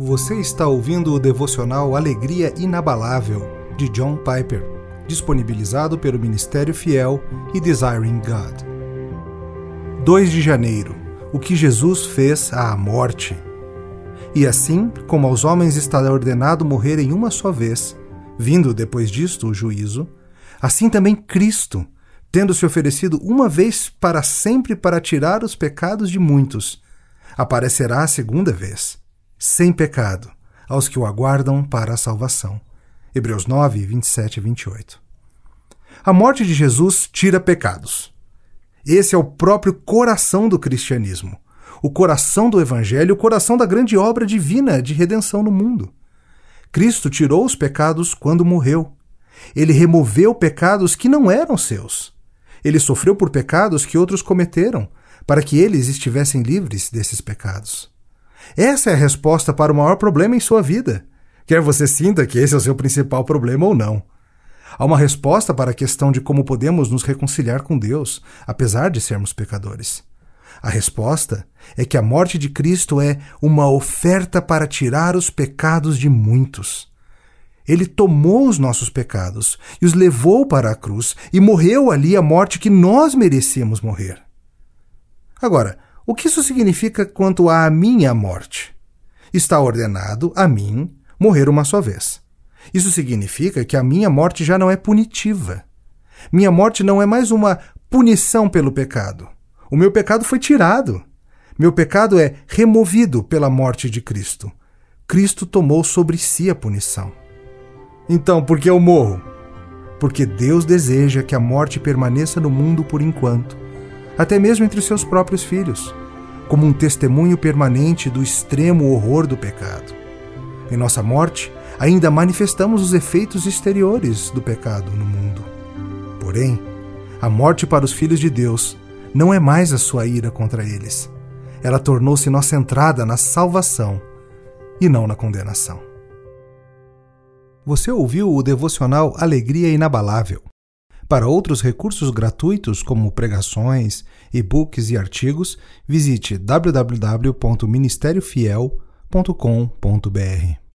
Você está ouvindo o devocional Alegria Inabalável, de John Piper, disponibilizado pelo Ministério Fiel e Desiring God. 2 de janeiro O que Jesus fez à morte. E assim, como aos homens está ordenado morrer em uma só vez, vindo depois disto o juízo, assim também Cristo, tendo se oferecido uma vez para sempre para tirar os pecados de muitos, aparecerá a segunda vez sem pecado, aos que o aguardam para a salvação. Hebreus 9, 27 e 28. A morte de Jesus tira pecados. Esse é o próprio coração do cristianismo, o coração do Evangelho, o coração da grande obra divina de redenção no mundo. Cristo tirou os pecados quando morreu. Ele removeu pecados que não eram seus. Ele sofreu por pecados que outros cometeram, para que eles estivessem livres desses pecados. Essa é a resposta para o maior problema em sua vida, quer você sinta que esse é o seu principal problema ou não. Há uma resposta para a questão de como podemos nos reconciliar com Deus, apesar de sermos pecadores. A resposta é que a morte de Cristo é uma oferta para tirar os pecados de muitos. Ele tomou os nossos pecados e os levou para a cruz e morreu ali a morte que nós merecíamos morrer. Agora, o que isso significa quanto à minha morte? Está ordenado a mim morrer uma só vez. Isso significa que a minha morte já não é punitiva. Minha morte não é mais uma punição pelo pecado. O meu pecado foi tirado. Meu pecado é removido pela morte de Cristo. Cristo tomou sobre si a punição. Então, por que eu morro? Porque Deus deseja que a morte permaneça no mundo por enquanto até mesmo entre seus próprios filhos, como um testemunho permanente do extremo horror do pecado. Em nossa morte, ainda manifestamos os efeitos exteriores do pecado no mundo. Porém, a morte para os filhos de Deus não é mais a sua ira contra eles. Ela tornou-se nossa entrada na salvação e não na condenação. Você ouviu o devocional Alegria Inabalável para outros recursos gratuitos, como pregações, e-books e artigos, visite www.ministériofiel.com.br.